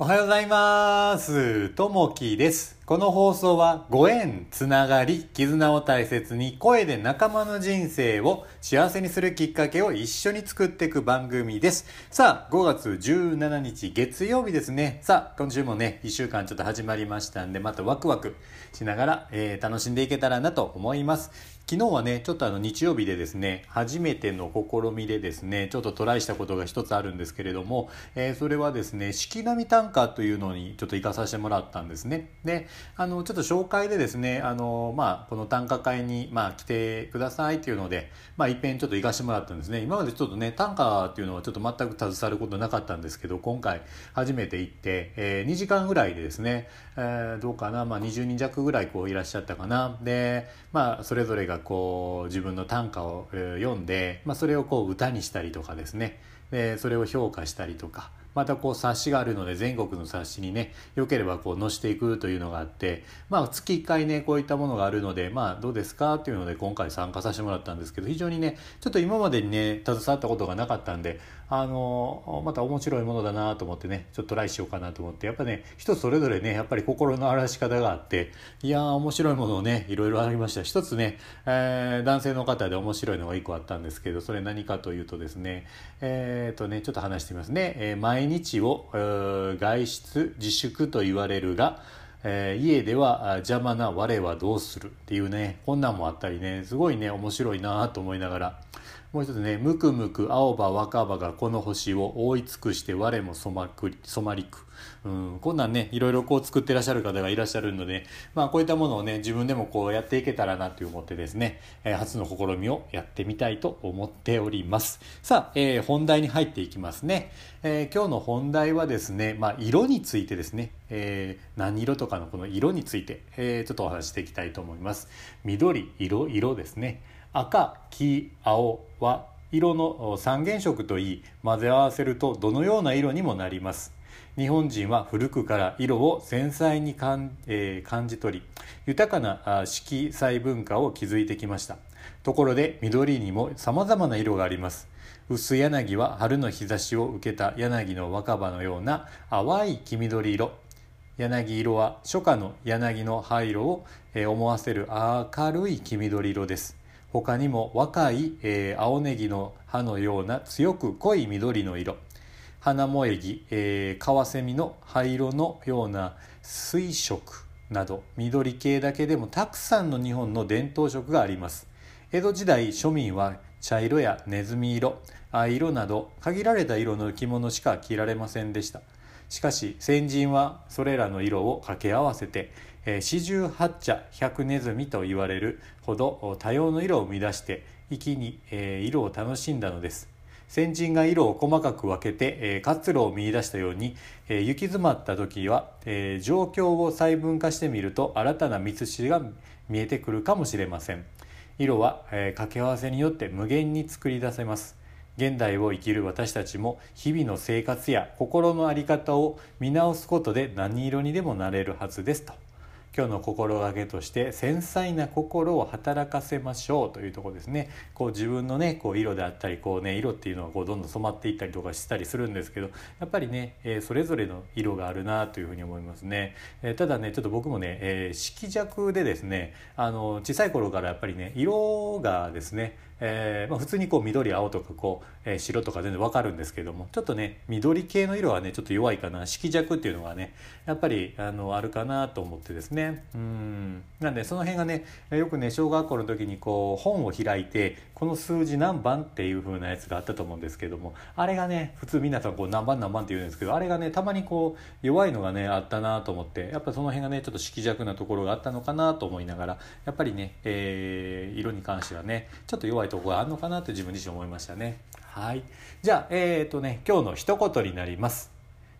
おはようございます。ともきです。この放送はご縁、つながり、絆を大切に声で仲間の人生を幸せにするきっかけを一緒に作っていく番組です。さあ、5月17日月曜日ですね。さあ、今週もね、1週間ちょっと始まりましたんで、またワクワクしながら、えー楽しんでいけたらなと思います。昨日はね、ちょっとあの日曜日でですね、初めての試みでですね、ちょっとトライしたことが一つあるんですけれども、えーそれはですね、四季並み短歌というのにちょっと行かさせてもらったんですね。で、あの、ちょっと紹介でですね、あの、まあ、この短歌会に、まあ、来てくださいっていうので、まあ、いっぺんちょっと行かしてもらったんですね。今までちょっとね、短歌っていうのはちょっと全く携わることなかったんですけど、今回初めて行って、え2時間ぐらいでですね、えーどうかな、まあ、20人弱ぐらいこういらっしゃったかな。で、まあ、それぞれがこう、自分の短歌を、読んで、まあ、それをこう歌にしたりとかですね、で、それを評価したりとか、またこう冊子があるので全国の冊子にねよければこう載せていくというのがあってまあ月1回ねこういったものがあるのでまあどうですかっていうので今回参加させてもらったんですけど非常にねちょっと今までにね携わったことがなかったんであのまた面白いものだなと思ってねちょっとトライしようかなと思ってやっぱね人それぞれねやっぱり心の荒らし方があっていやー面白いものをねいろいろありました。一つね、えー男性の方で面白いのが1個あったんですけどそれ何かというとですねえっ、とねちょっと話してみますね、えー毎日を、外出自粛と言われるがえー家では邪魔な我はどうするっていうねこんなんもあったりねすごいね面白いなと思いながらもう一つね「むくむく青葉若葉がこの星を覆い尽くして我も染まくり染まりく」うん、こんなんねいろいろこう作ってらっしゃる方がいらっしゃるので、まあ、こういったものをね自分でもこうやっていけたらなと思ってですね、えー初の試みをやってみたいと思っております。さあ、えー本題に入っていきますね、えー今日の本題はですね、まあ、色についてですね、えー何色とかのこの色について、えーちょっとお話ししていきたいと思います。緑色色ですね。赤黄青は色の三原色といい混ぜ合わせるとどのような色にもなります。日本人は古くから色を繊細に感,、えー感じ取り豊かな色彩文化を築いてきました。ところで緑にも様々な色があります。薄柳は春の日差しを受けた柳の若葉のような淡い黄緑色。柳色は初夏の柳の灰色をえー思わせる明るい黄緑色です。他にも若い、えー青ネギの葉のような強く濃い緑の色。花萌木、えー、カワセミの灰色のような水色など緑系だけでもたくさんの日本の伝統色があります。江戸時代庶民は茶色やネズミ色藍色など限られた色の着物しか着られませんでした。しかし先人はそれらの色を掛け合わせて四十八茶百ネズミと言われるほど多様の色を生み出して一気に、色を楽しんだのです。先人が色を細かく分けて、活路を見出したように、行き詰まった時は、状況を細分化してみると新たな道筋が見えてくるかもしれません。色は、掛け合わせによって無限に作り出せます。現代を生きる私たちも日々の生活や心の在り方を見直すことで何色にでもなれるはずですと。今日の心がけとして繊細な心を働かせましょうというところですね。こう自分のねこう色であったりこうね色っていうのはこうどんどん染まっていったりとかしたりするんですけどやっぱりね、えーそれぞれの色があるなというふうに思いますね、えーただねちょっと僕もね、えー色弱でですねあの小さい頃からやっぱりね色がですねえーまあ、普通にこう緑青とかこう、えー白とか全然わかるんですけどもちょっとね緑系の色はねちょっと弱いかな。色弱っていうのがねやっぱりあのあるかなと思ってですね。ね。うん。なんでその辺がねよくね小学校の時にこう本を開いてこの数字何番っていう風なやつがあったと思うんですけどもあれがね普通皆さんこう何番何番って言うんですけどあれがねたまにこう弱いのがねあったなと思ってやっぱその辺がねちょっと色弱なところがあったのかなと思いながらやっぱりね、えー色に関してはねちょっと弱いとこがあるのかなって自分自身思いましたね。はい。じゃあえっ、とね今日の一言になります。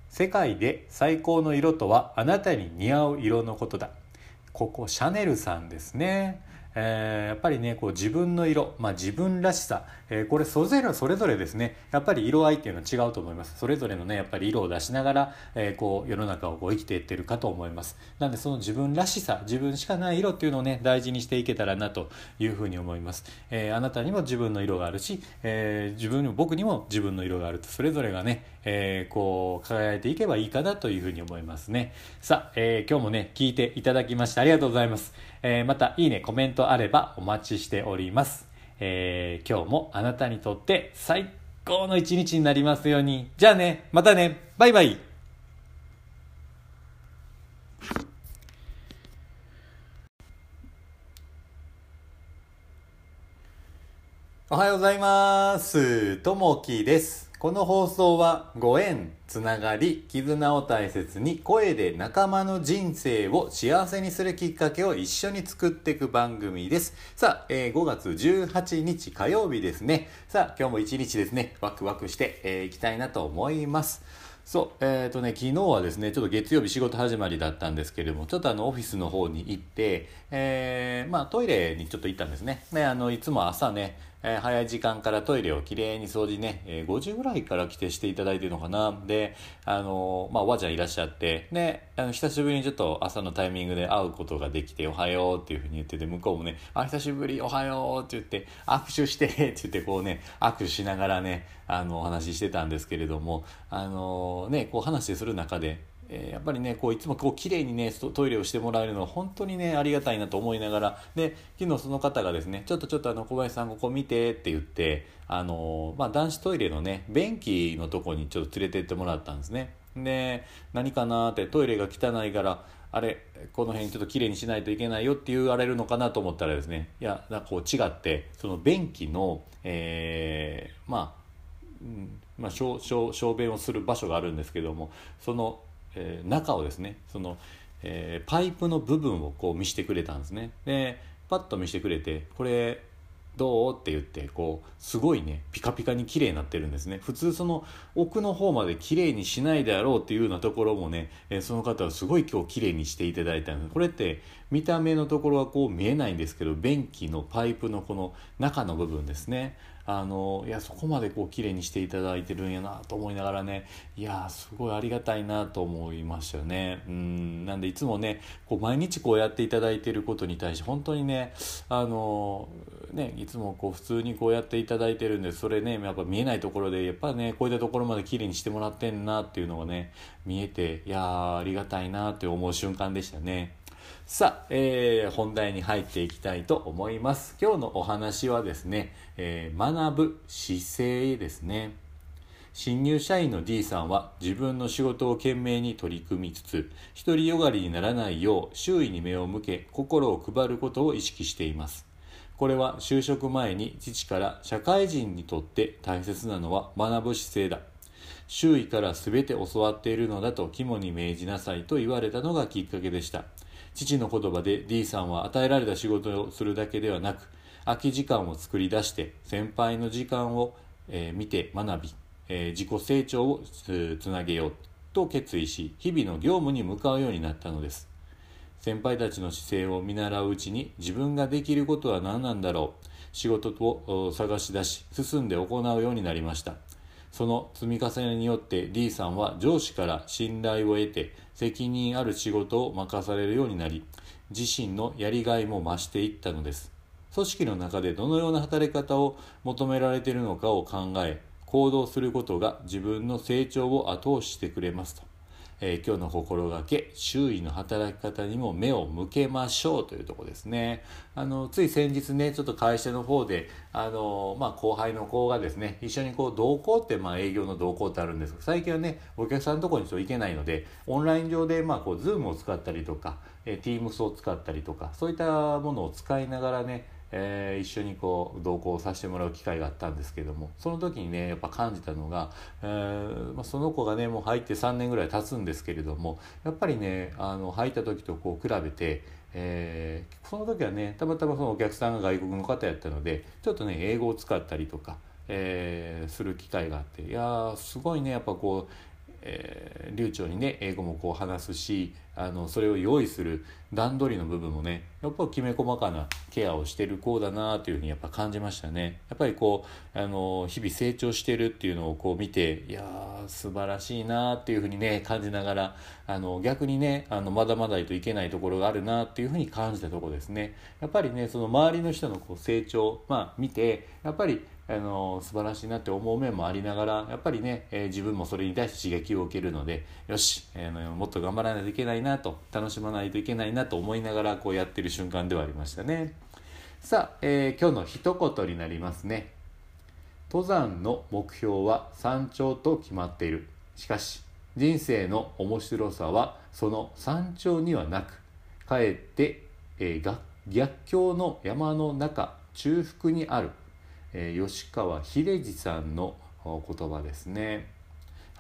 世界で最高の色とはあなたに似合う色のことだ。ここシャネルさんですね。えーやっぱりねこう自分の色、まあ、自分らしさ、えーこれそれぞれそれぞれですね。やっぱり色合いっていうのは違うと思います。それぞれのねやっぱり色を出しながら、えーこう世の中をこう生きていってるかと思います。なんでその自分らしさ自分しかない色っていうのをね大事にしていけたらなというふうに思います、えあなたにも自分の色があるし、え自分にも僕にも自分の色があると。それぞれがね、え、こう輝いていけばいいかなというふうに思いますね。さあ、え、今日もね聞いていただきましてありがとうございます、えー、またいいねコメントあればお待ちしております、え今日もあなたにとって最高の一日になりますように。じゃあねまたね。バイバイ。おはようございます。ともきです。この放送はご縁、つながり、絆を大切に声で仲間の人生を幸せにするきっかけを一緒に作っていく番組です。さあ、えー、5月18日火曜日ですね。さあ、今日も一日ですね、ワクワクしてい、えー、きたいなと思います。そう、えっ、ー、とね、昨日はですね、ちょっと月曜日仕事始まりだったんですけれども、ちょっとあの、オフィスの方に行って、えー、まあ、トイレにちょっと行ったんですね。で、あの、いつも朝ね、えー、早い時間からトイレをきれいに掃除ね、えー、5時ぐらいから来てしていただいてるのかな。で、あのー、まあ、おばあちゃんいらっしゃって、で、あの、久しぶりにちょっと朝のタイミングで会うことができて、おはようっていうふうに言ってて、向こうもね、あ、久しぶり、おはようって言って、握手してって言って、こうね、握手しながらね、あの、お話ししてたんですけれども、あのね、こう話する中で、え、やっぱりねこういつもこう綺麗にねトイレをしてもらえるのは本当にねありがたいなと思いながら。で昨日その方がですねちょっとちょっとあの小林さんここ見てって言ってあのまあ、男子トイレのね便器のとこにちょっと連れてってもらったんですね。で何かなってトイレが汚いからあれこの辺ちょっときれいにしないといけないよって言われるのかなと思ったらですねいやなんかこう違ってその便器の、えー、まあ、うんまあ、小小小便をする場所があるんですけどもそのえー、中をですねその、えー、パイプの部分をこう見せてくれたんですね。でパッと見せてくれてこれどう？って言ってこうすごいねピカピカに綺麗になってるんですね。普通その奥の方まで綺麗にしないであろうっていうようなところもね、えー、その方はすごい今日綺麗にしていただいたんです。これって見た目のところはこう見えないんですけど便器のパイプのこの中の部分ですねあのいやそこまでこう綺麗にしていただいてるんやなと思いながらねいやすごいありがたいなと思いましたよねうんなんでいつもねこう毎日こうやっていただいてることに対して本当にねあのねいつもこう普通にこうやっていただいてるんでそれねやっぱ見えないところでやっぱねこういったところまで綺麗にしてもらってんなっていうのがね見えていやありがたいなって思う瞬間でしたね。さあ、えー、本題に入っていきたいと思います。今日のお話はですね、えー、学ぶ姿勢ですね。新入社員の D さんは自分の仕事を懸命に取り組みつつ、独りよがりにならないよう周囲に目を向け、心を配ることを意識しています。これは就職前に父から社会人にとって大切なのは学ぶ姿勢だ。周囲から全て教わっているのだと肝に銘じなさいと言われたのがきっかけでした。父の言葉で D さんは与えられた仕事をするだけではなく空き時間を作り出して先輩の時間を、え、見て学び、え、自己成長をつなげようと決意し日々の業務に向かうようになったのです。先輩たちの姿勢を見習ううちに自分ができることは何なんだろう。仕事を探し出し進んで行うようになりました。その積み重ねによって D さんは上司から信頼を得て責任ある仕事を任されるようになり自身のやりがいも増していったのです。組織の中でどのような働き方を求められているのかを考え行動することが自分の成長を後押ししてくれますと。え、今日の心がけ周囲の働き方にも目を向けましょうというとこですね。あのつい先日ねちょっと会社の方であの、まあ、後輩の子がですね一緒にこう同行って、まあ、営業の同行ってあるんですけど最近はねお客さんのとこにちょっと行けないのでオンライン上で、まあ、こう Zoom を使ったりとか、え、Teams を使ったりとかそういったものを使いながらねえー、一緒にこう同行させてもらう機会があったんですけどもその時にねやっぱ感じたのが、えーまあ、その子がねもう入って3年ぐらい経つんですけれどもやっぱりねあの入った時とこう比べて、えー、その時はねたまたまそのお客さんが外国の方やったのでちょっとね英語を使ったりとか、えー、する機会があっていやすごいねやっぱこうえー、流暢にね英語もこう話すしあのそれを用意する段取りの部分もねやっぱきめ細かなケアをしてる子だなというふうにやっぱ感じましたね。やっぱりこうあの日々成長してるっていうのをこう見ていやー素晴らしいなっていうふうにね感じながらあの逆にねあのまだまだといけないところがあるなっていうふうに感じたところですね。やっぱりねその周りの人のこう成長まあ見てやっぱりあの素晴らしいなって思う面もありながらやっぱりね、えー、自分もそれに対して刺激を受けるのでよし、えー、もっと頑張らないといけないなと楽しまないといけないなと思いながらこうやってる瞬間ではありましたね。さあ、えー、今日の一言になりますね。登山の目標は山頂と決まっている。しかし人生の面白さはその山頂にはなくかえって、えー、逆境の山の中中腹にある。え、吉川秀治さんの言葉ですね。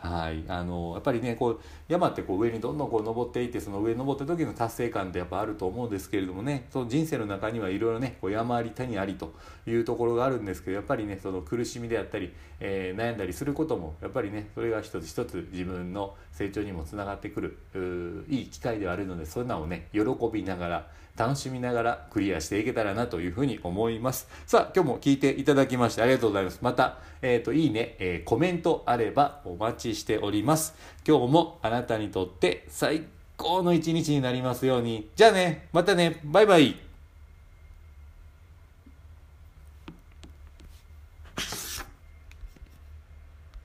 はい、あのやっぱりねこう山ってこう上にどんどんこう登っていってその上に登った時の達成感ってやっぱあると思うんですけれどもねその人生の中にはいろいろねこう山あり谷ありというところがあるんですけどやっぱりねその苦しみであったり、えー、悩んだりすることもやっぱりねそれが一つ一つ自分の成長にもつながってくるいい機会ではあるのでそんなをね喜びながら楽しみながらクリアしていけたらなというふうに思います。さあ、今日も聞いていただきましてありがとうございます。また、えっ、ー、と、いいね、えー、コメントあればお待ちしております。今日もあなたにとって最高の一日になりますように。じゃあね、またね、バイバイ。